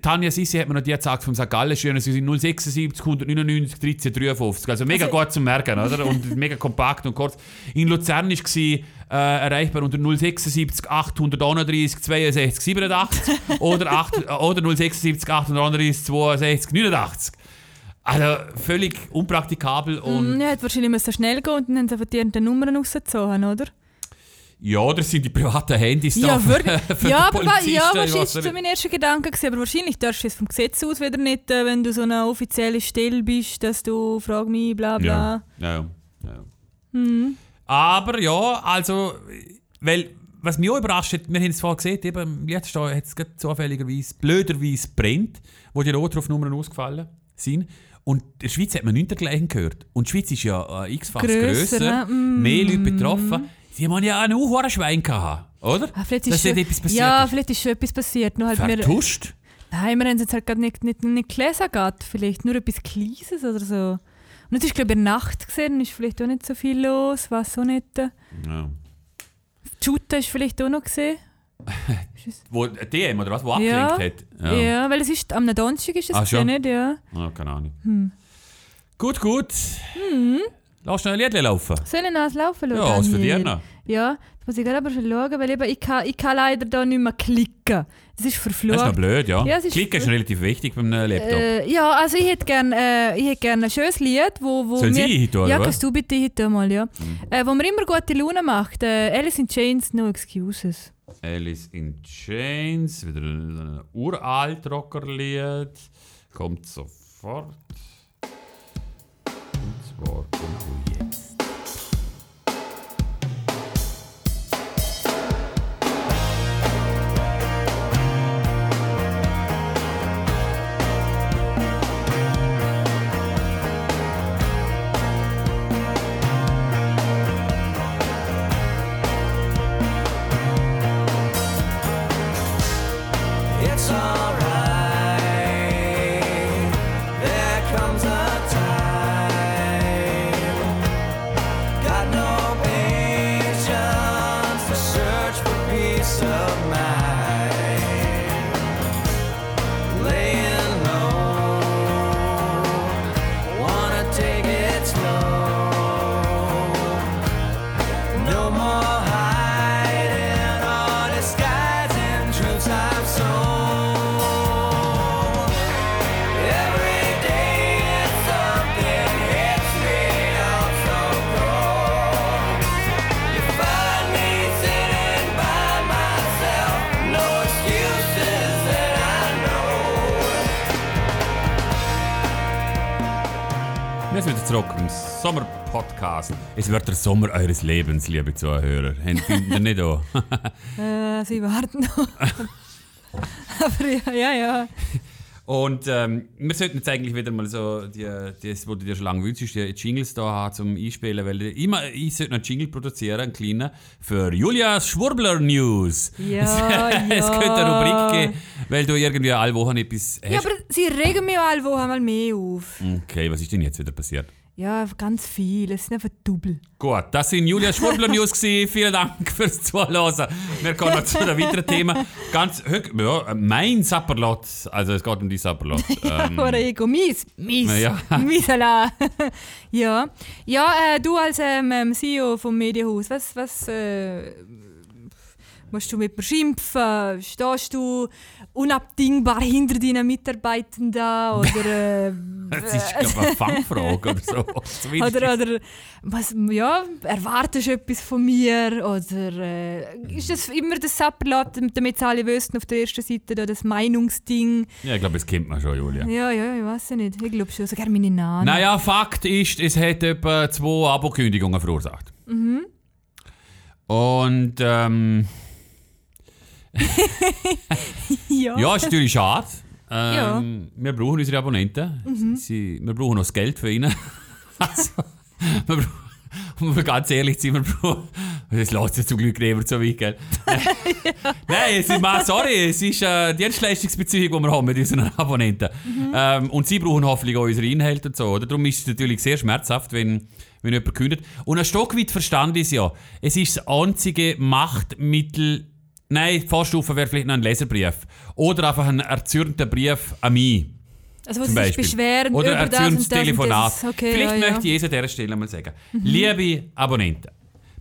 Tanja Sissi hat mir noch die gesagt vom St. Gallen, schön, sie sind 076, 199, 13, 53. Also mega Also- gut zum Merken, oder? Und mega kompakt und kurz. In Luzern war sie äh, erreichbar unter 076, 831, 62, 87 oder, 8, äh, oder 076, 831, 62, 89. Also völlig unpraktikabel und Mm, Ja, hätte wahrscheinlich müssen schnell gehen und dann haben sie einfach die Nummern rausgezogen, oder? Ja, das sind die privaten Handys da Ja, für- wirklich. für ja, die aber ja, ist so nicht. mein erster Gedanke gewesen, aber wahrscheinlich darfst du es vom Gesetz aus wieder nicht, äh, wenn du so eine offizielle Stelle bist, dass du «Frag mich», bla bla. Ja, ja, ja. ja. Aber ja, also, weil, was mich auch überrascht hat, wir haben es vorhin gesehen, eben, jetzt hat es gerade zufälligerweise, blöderweise brennt, wo die Notrufnummern ausgefallen sind. Und in der Schweiz hat man nichts dergleichen gehört. Und die Schweiz ist ja äh, x-fach Grösser, grösser? Mm. mehr Leute betroffen. Sie haben ja einen hohen Schwein gehabt, oder? Ah, vielleicht Dass ist schon, etwas passiert ja, ist. vielleicht ist schon etwas passiert. Nur halt wir, Vertuscht? nein, wir haben es jetzt halt gerade nicht, nicht, nicht gelesen, grad. vielleicht nur etwas Kleines oder so. Und es ist glaube ich in der Nacht gesehen, ist vielleicht auch nicht so viel los, was auch nicht. Ja. Shooter ist vielleicht auch noch gesehen. Wo, ein DM oder was, wo Ja. abgelenkt hat? Ja. weil es ist am Donnerstag ist es Ah, nicht? Ja. Ah, keine Ahnung. Gut, gut. Hm. Lass schnell ein Lied laufen. Soll ich noch eins laufen lassen? Ja, was für dir noch? Ja, das muss ich gerade aber schon schauen, weil eben ich, kann, ich kann leider da nicht mehr klicken. Das ist verflucht. Das ist noch blöd, ja. Ja, ist Klicken ist relativ wichtig beim äh, Laptop. Äh, ja, also ich hätte gerne äh, ich hätt gern ein schönes Lied, wo, wo Soll mir... sie oder Ja, kannst du bitte heute mal, ja. Äh, wo mir immer gute Laune macht. Äh, Alice in Chains, No Excuses. Alice in Chains, wieder ein, ein uralt Rockerlied. Kommt sofort. Und zwar kommt zurück im Sommer-Podcast. Es wird der Sommer eures Lebens, liebe Zuhörer. Finden ihr nicht auch? Äh, sie warten noch. Aber ja, ja, ja. Und ähm, wir sollten jetzt eigentlich wieder mal so, die, das, was du dir schon lange wünschst, die Jingles da haben zum Einspielen, weil ich, immer, ich sollte noch einen Jingle produzieren, einen kleinen, für Julias Schwurbler News. Ja, es ja. könnte eine Rubrik geben, weil du irgendwie alle Wochen etwas hast. Ja, aber sie regen mich alle Woche mal mehr auf. okay, was ist denn jetzt wieder passiert? Ja, ganz viel. Es sind einfach Double. Gut, das sind Julia Schwurbler News gewesen. Vielen Dank fürs Zuhören. Wir kommen zu einem weiteren Thema. Ganz, ja, mein Sapperlot. Also es geht um die Sapperlot. Ähm, Oder Ego, mies, mies, Ja. miesala. ja, ja äh, du als ähm, ähm, CEO vom Medienhaus, was, was äh, musst du mit mir schimpfen? Stehst du unabdingbar hinter deinen Mitarbeitenden? Oder, äh, das ist glaube ich, eine Fangfrage oder so. Oder, oder was, ja, erwartest du etwas von mir? Oder äh, ist das immer das Sapperlat, damit sie alle wissen, auf der ersten Seite da das Meinungsding? Ja, ich glaube, das kennt man schon, Julia. Ja, ja, ich weiß ja nicht. Ich glaube schon, sogar meine Nase. Naja, Fakt ist, es hat etwa zwei Abokündigungen verursacht. Mhm. Und ähm, Ja. ja, ist natürlich schade. Ja. Ähm, Wir brauchen unsere Abonnenten. Sie, wir brauchen noch das Geld für ihnen. also, wir brauchen, um ganz ehrlich zu sein, wir brauchen. Das lässt sich zum Glück nicht so weit, gell? Nein, es ist, sorry, es ist eine Dienstleistungsbeziehung, die wir haben mit unseren Abonnenten. Ähm, und sie brauchen hoffentlich auch unsere Inhalte und so. Oder? Darum ist es natürlich sehr schmerzhaft, wenn, wenn jemand kündigt. Und ein Stück weit verstand ich es ja. Es ist das einzige Machtmittel. Nein, die Vorstufe wäre vielleicht noch ein Leserbrief. Oder einfach ein erzürnter Brief an mich. Also, wo sie sich beschweren Oder über ein das und das und Telefonat. das. Okay, Vielleicht ja, ja. möchte ich es an dieser Stelle mal sagen. Liebe Abonnenten,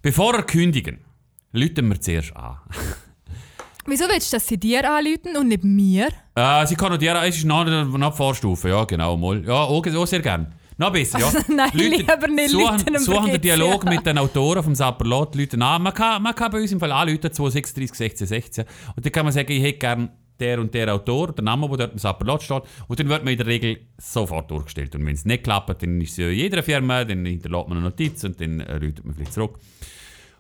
bevor ihr kündigen, rufen wir zuerst an. Wieso willst du, dass sie dir anrufen und nicht mir? Äh, sie kann noch dir, es ist noch, die Vorstufe, ja genau, mal. Ja, auch, auch sehr gerne. Noch besser, ja. Nein, Leute, lieber nicht, Suchen, suchen den Dialog mit den Autoren vom Sapperlot, Leute an. Man kann, man kann bei uns im Fall anrufen, 236 16 16. Und dann kann man sagen, ich hätte gerne der und der Autor, der Name, der dort im Sapperlot steht. Und dann wird man in der Regel sofort durchgestellt. Und wenn es nicht klappt, dann ist es ja in jeder Firma, dann hinterlässt man eine Notiz und dann äh, ruft man vielleicht zurück.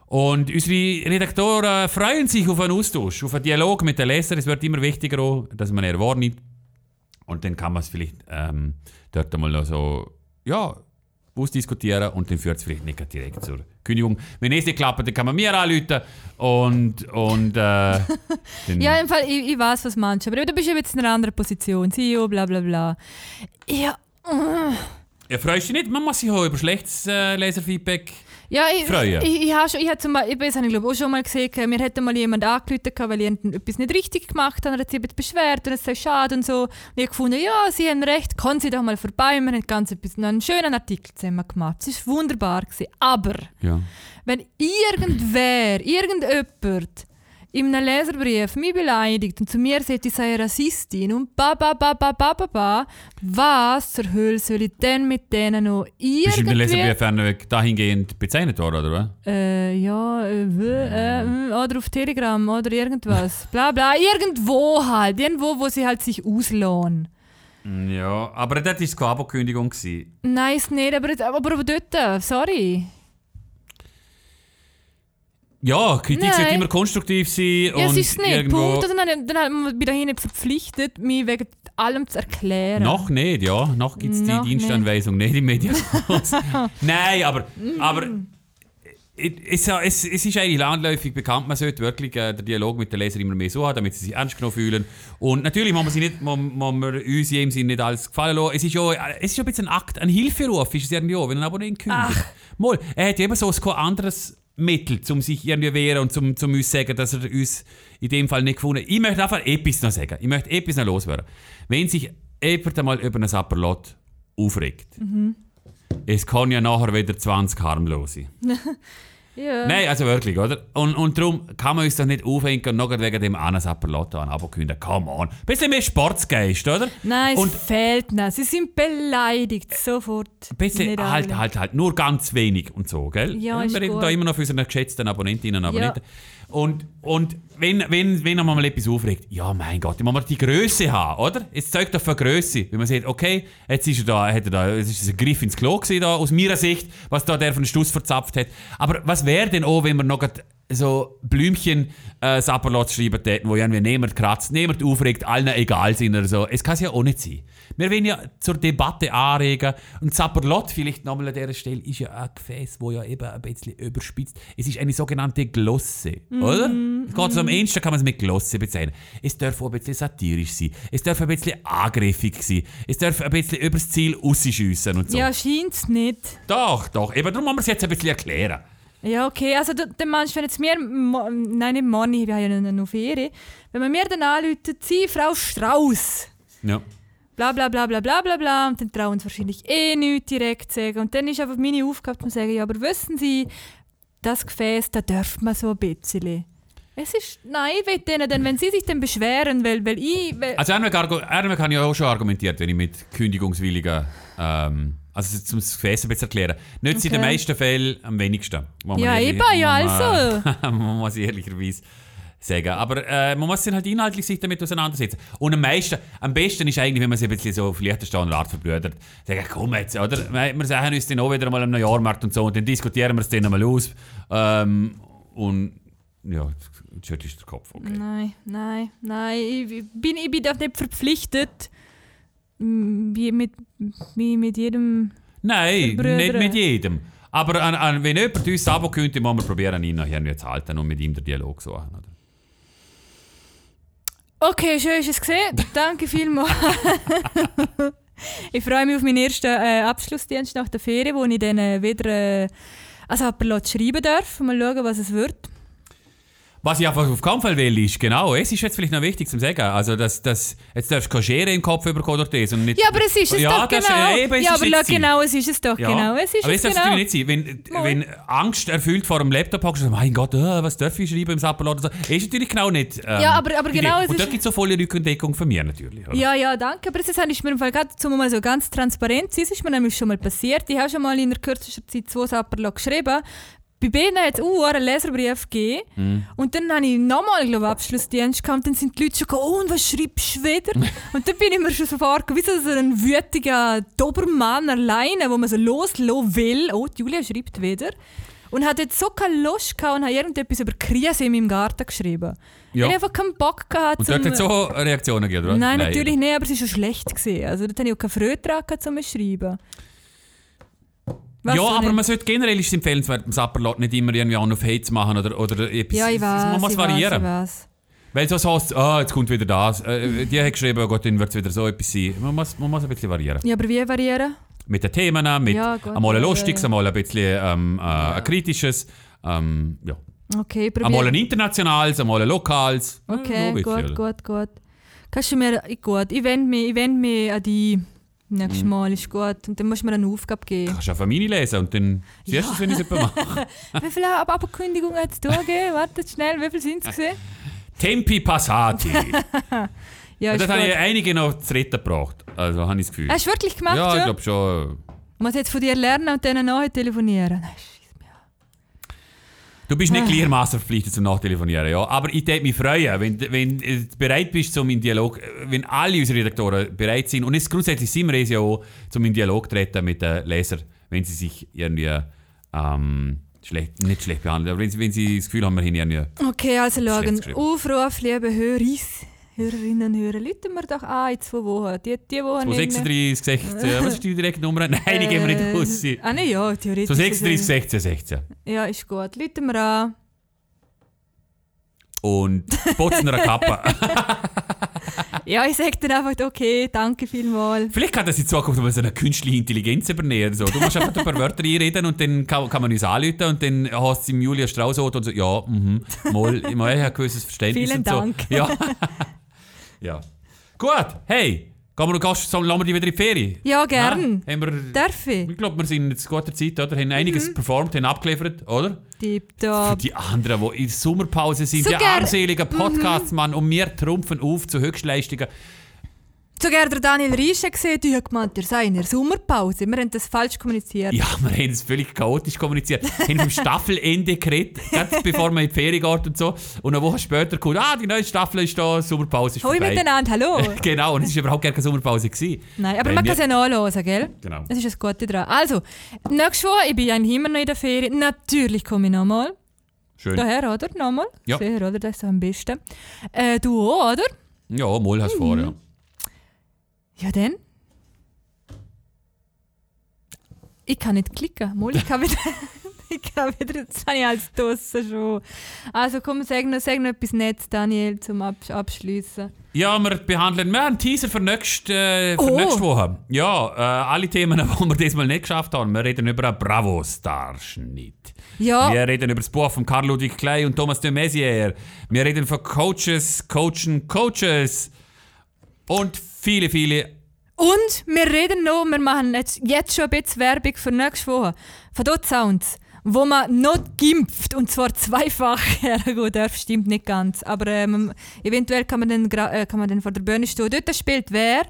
Und unsere Redaktoren freuen sich auf einen Austausch, auf einen Dialog mit den Lesern. Es wird immer wichtiger, auch, dass man er wahrnimmt. Und dann kann man es vielleicht ähm, dort einmal noch so, ja, ausdiskutieren und dann führt es vielleicht nicht direkt zur Kündigung. Wenn es nicht klappt, dann kann man mir anrufen und, und äh, Ja, im Fall, ich, ich weiß, was du. Aber du bist ja jetzt in einer anderen Position. CEO, bla bla bla. Ja, ja, freust du dich nicht? Man muss sich auch über schlechtes äh, Leserfeedback ja ich, Freuen. ich, ich, habe schon, ich, habe zum Beispiel, das habe ich glaube auch schon mal gesehen, mir hätte mal jemand angerufen, weil ich etwas nicht richtig gemacht habe, er hat sich beschwert und es sei schade und so. Und ich habe gefunden, ja, sie haben recht, kommen Sie doch mal vorbei. Wir haben ganz etwas, einen schönen Artikel zusammen gemacht. Es war wunderbar. Gewesen. Aber ja. wenn irgendwer, irgendjemand in einem Leserbrief mich beleidigt und zu mir sagt, ich sei Rassistin und ba ba ba ba ba ba ba, was zur Hölle soll ich denn mit denen noch Bist du im irgendwie... Leserbrief auch dahingehend bezeichnet worden, oder was? Äh, ja, äh, äh, mm, oder auf Telegram oder irgendwas. Bla bla, irgendwo halt. Irgendwo, wo sie halt sich auslohnen. Ja, aber das war keine Abokündigung. Nein, ist nicht, aber, aber, aber dort, äh, sorry. Ja, Kritik Nein. sollte immer konstruktiv sein. Ja, und es ist nicht. Punkt. Und dann, dann habe ich mich dahin nicht verpflichtet, mich wegen allem zu erklären. Noch nicht, ja. Noch gibt es die Noch Dienstanweisung nicht im Medienhaus. Nein, aber, Mm. aber es, es, es ist eigentlich landläufig bekannt, man sollte wirklich äh, den Dialog mit den Lesern immer mehr so haben, damit sie sich ernst genommen fühlen. Und natürlich muss man, sie nicht, muss, muss man uns in dem Sinne nicht alles gefallen lassen. Es ist ja es ist ja ein bisschen ein Akt, ein Hilferuf ist es irgendwie auch, wenn ein Abonnent kündigt. Mal, er hat eben so kein anderes Mittel, um sich irgendwie wehren und zum, zum uns sagen, dass er uns in dem Fall nicht gefunden hat. Ich möchte einfach etwas noch sagen. Ich möchte etwas noch loswerden. Wenn sich jemand einmal über ein Sapperlot aufregt, es kann ja nachher wieder 20 harmlose. Ja. Nein, also wirklich, oder? Und, und darum kann man uns doch nicht aufhängen und noch wegen dem Sapperlotto an Abo kündigen. Come on. Bisschen mehr Sportsgeist, oder? Nein, es Und fehlt nicht. Sie sind beleidigt, sofort. bisschen, Nicht halt, alle. halt, halt, nur ganz wenig und so, gell? Ja, ist Wir reden gut. da immer noch für unsere geschätzten Abonnentinnen und Abonnenten. Und, und wenn, wenn, wenn man mal etwas aufregt, ja mein Gott, dann muss man die Größe haben, oder? Es zeugt doch von Größe. Wenn man sagt, okay, jetzt ist er da, hat er da, es ist ein Griff ins Klo gewesen, da, aus meiner Sicht, was da der von Stuss verzapft hat. Aber was wäre denn auch, wenn man noch so Blümchen äh, Sapperlot schreiben täten, wo irgendwie niemand kratzt, niemand aufregt, allen egal sind oder so. Es kann es ja auch nicht sein. Wir wollen ja zur Debatte anregen. Und Sapperlot, vielleicht nochmal an dieser Stelle, ist ja ein Gefäß, wo ja eben ein bisschen überspitzt. Es ist eine sogenannte Glosse, oder? Es geht so am ehesten kann man es mit Glosse bezeichnen. Es darf auch ein bisschen satirisch sein. Es darf ein bisschen angriffig sein. Es darf ein bisschen übers Ziel rausschiessen und so. Ja, scheint's nicht. Doch, doch. Eben darum muss man es jetzt ein bisschen erklären. Ja, okay. Also, du, dann meinst wenn jetzt mir, nein, nicht Money, wir haben ja noch Ferien, wenn man mir dann anruft, sie, Frau Strauß, Ja. Bla bla bla bla bla bla bla, und dann trauen sie wahrscheinlich eh nichts direkt zu sagen. Und dann ist einfach meine Aufgabe, zu sagen, ja, aber wissen Sie, das Gefäß, da darf man so ein bisschen. Es ist, nein, ich will denen dann, wenn sie sich dann beschweren, weil, weil ich, weil, Also Ernweg habe ich ja auch schon argumentiert, wenn ich mit kündigungswilligen, ähm, also zum Gefäß ein bisschen erklären. Nützt in den Okay. meisten Fällen am wenigsten. Ja, eben, ja, also. man muss ehrlicherweise sagen. Aber äh, man muss sich halt inhaltlich sich damit auseinandersetzen. Und am meisten, am besten ist eigentlich, wenn man sich ein bisschen so auf leichter Art verblödert. Sagen, komm jetzt, oder? Wir wir sagen uns dann auch wieder mal am Neujahrmarkt und so und dann diskutieren wir es dann mal aus. Ähm, und ja, jetzt schüttelst den Kopf, okay. nein, nein, nein, ich bin, ich bin doch nicht verpflichtet, wie mit, wie mit jedem Nein, Brüder. nicht mit jedem. Aber an, an, wenn jemand uns Abo könnte, muss man probieren, ihn nachher nicht zu halten und mit ihm den Dialog zu suchen. Oder? Okay, schön ist es gesehen. Danke vielmals. ich freue mich auf meinen ersten äh, Abschlussdienst nach der Ferien, wo ich dann äh, wieder äh, als Appellot schreiben darf. Mal schauen, was es wird. Was ich einfach auf keinen Fall will, ist, genau, es ist jetzt vielleicht noch wichtig zu sagen, also dass, dass jetzt darfst du keine Schere im Kopf bekommen durch das und nicht... Ja, aber es ist es Ja, doch genau. eben, es ja, ist aber sein. genau, es ist es doch Ja. genau. Es ist aber es darf genau. natürlich nicht sein. Wenn, Mal. wenn Angst erfüllt vor dem Laptop hockst, sagst, mein Gott, äh, was darf ich schreiben im Sapperlot oder so, ist natürlich genau nicht. ähm, Ja, aber- aber genau, Idee. Und ist- dort gibt es so volle Rückendeckung von mir natürlich. Oder? Ja, ja, danke. Aber das ist mir im Fall gerade, um mal so ganz transparent zu sein, es ist mir nämlich schon mal passiert. Ich habe schon mal in der kürzesten Zeit zwei Sapperlog geschrieben. Bei beiden hat es auch einen Leserbrief gegeben. Mhm. Und dann habe ich nochmal, glaube ich, Abschlussdienst gehabt. Und dann sind die Leute schon gekommen, oh, und was schreibst du wieder? und dann bin ich mir schon so vorgekommen, wie so ein wütiger Dobermann alleine, wo man so loslassen will. Oh, die Julia schreibt wieder. Und hat jetzt so keine Lust gehabt und hat irgendetwas über Krise in meinem Garten geschrieben. Ja. Ich habe einfach keinen Bock gehabt. Und dort hat es so Reaktionen gegeben, oder? Nein, natürlich nicht, aber es war schon schlecht. Gewesen. Also dort hatte ich auch keine Freude gehabt, zum Schreiben. Weißt ja, aber nicht? man sollte generell ist es empfehlenswert, beim Sapperlot nicht immer irgendwie an auf Hate zu machen oder, oder etwas. Ja, ich weiß. Man muss ich variieren. Weiß, Weil sonst heißt es, ah, jetzt kommt wieder das. Äh, die hat geschrieben, oh Gott, dann wird es wieder so etwas sein. Man muss, man muss ein bisschen variieren. ich weiß. Ja, aber wie variieren? Mit den Themen, mit Ja, gut, einmal ein ja, lustiges, ja. einmal ein bisschen ähm, äh, ein kritisches. Ähm, ja. Okay, ich Einmal ein internationales, einmal ein lokales. Äh, Okay, bisschen, gut, gut, gut. Kannst du mir... ich- Gut, ich wende mich, ich wende mich an dich. Nächstes Mhm. Mal ist gut. Und dann musst du mir eine Aufgabe geben. Kannst du auch von meine lesen und dann siehst du es, wenn ich es jemand mache. wie viele Ab Abkündigungen hat es da gegeben? Wartet schnell, wie viele sind es gesehen? Tempi Passati. Ja, das habe ich einige noch zu retten gebracht. Also habe ich das Gefühl. Hast du wirklich gemacht ja, ich glaube schon. Muss ich jetzt von dir lernen und denen nachher telefonieren? Nein, scheiss mir an. Du bist nicht Ah. gleichermaßen verpflichtet zum Nachtelefonieren, ja. Aber ich würde mich freuen, wenn, wenn du bereit bist zum in Dialog, wenn alle unsere Redaktoren bereit sind, und es grundsätzlich sind wir es ja auch, zum in Dialog zu treten mit den Lesern, wenn sie sich irgendwie ähm, schlecht, nicht schlecht behandeln, aber wenn sie, wenn sie das Gefühl haben, wir haben irgendwie... Okay, also schauen. Aufruf, liebe Höris, Hörerinnen und Hörer, lüten wir doch an in zwei Wochen. Die, die Woche 236, 16, was ist die direkte Nummer? Nein, die gehen wir nicht raus. Ah, nein, ja, theoretisch. So ist 36, es- 16, 16. Ja, ist gut. Lüten wir an. Und putzen eine Kappe. Ja, ich sage dann einfach, okay, danke vielmals. Vielleicht kann das in Zukunft mal so eine künstliche Intelligenz übernehmen. So. Du musst einfach ein paar Wörter einreden und dann kann, kann man uns anrufen und dann hast du im Julia Strauß und so, ja, mhm, mal, mal ein gewisses Verständnis Vielen und so. Dank. Ja. ja. Gut, hey, gehen wir, gehst, so, lassen wir die wieder in die Ferien? Ja, gern. Ja, haben wir, Darf ich? ich glaube, wir sind jetzt guter Zeit, oder? Haben einiges Mhm. performt, haben abgeliefert, oder? Für Tipptopp. die anderen, die in der Sommerpause sind, So die gern- Mhm. armseligen Podcasts, Mann, und wir trumpfen auf zu Höchstleistungen. Sogar der Daniel Riesch hat gesehen, die hat gemeint, ihr sei in der Sommerpause. Wir haben das falsch kommuniziert. Ja, wir haben es völlig chaotisch kommuniziert. Wir haben vom Staffelende geredet, gerade bevor wir in die Ferien gehen und so. Und eine Woche später kommt, ah, die neue Staffel ist da, Sommerpause ist Hoi vorbei. miteinander, hallo. Genau, und es war überhaupt gar keine Sommerpause. Gewesen. Nein, aber Wenn man kann es ja nachhören, gell? Genau. Das ist das Gute dran. Also, nächste Woche, ich bin eigentlich immer noch in der Ferien. Natürlich komme ich nochmal. Schön. Daher, oder? Nochmal. Ja. Sicher, oder? Das ist am besten. Äh, du auch, oder? Ja, mal hast du vor, Mhm. ja. Ja, dann. Ich kann nicht klicken. Mal, ich kann wieder. ich kann wieder. Das habe ich als draussen schon. Also komm, sag noch, sag noch etwas Nettes, Daniel, zum Abs Abschließen. Ja, wir behandeln wir haben einen Teaser für nächste, äh, für Oh. nächste Woche. Ja, äh, alle Themen, die wir diesmal nicht geschafft haben. Wir reden über einen Bravo-Starschnitt. Ja, Wir reden über das Buch von Karl Ludwig Klei und Thomas de Maizière. Wir reden von Coaches, Coachen, Coaches. Und viele, viele. und wir reden noch, wir machen jetzt, jetzt schon ein bisschen Werbung für nächste Woche. Von dort Sounds, wo man noch gimpft, und zwar zweifach. Ja, gut, darf stimmt nicht ganz. Aber ähm, eventuell kann man, dann, äh, kann man dann vor der Bühne stehen. Dort spielt wer?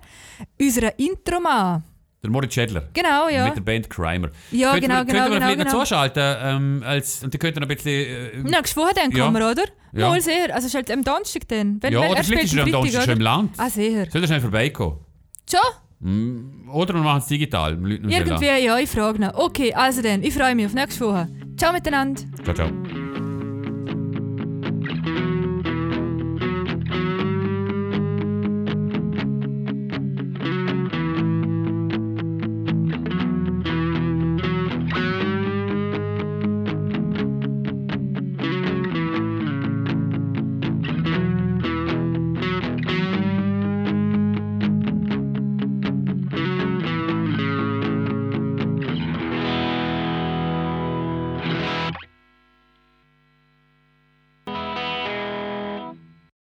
Unser Intro-Mann. Der Moritz Schädler. Genau, ja. Mit der Band Crimer. Ja, Könnten genau, wir, genau, Könnten wir genau, vielleicht noch genau. zuschalten? Ähm, als, und die könnten noch ein bisschen. Äh, Nächste Woche dann Ja. kommen wir, oder? Ja. Mal sehr. Also ist halt am Donnerstag dann. Wenn, ja, wenn, oder vielleicht ist er am Donnerstag schon im? Land. Ah, sicher. Soll er schnell vorbeikommen? Schon? Oder wir machen es digital. Irgendwie, ja, ich frage noch. Okay, also dann, ich freue mich auf nächste Woche. Ciao miteinander. Ciao, ciao.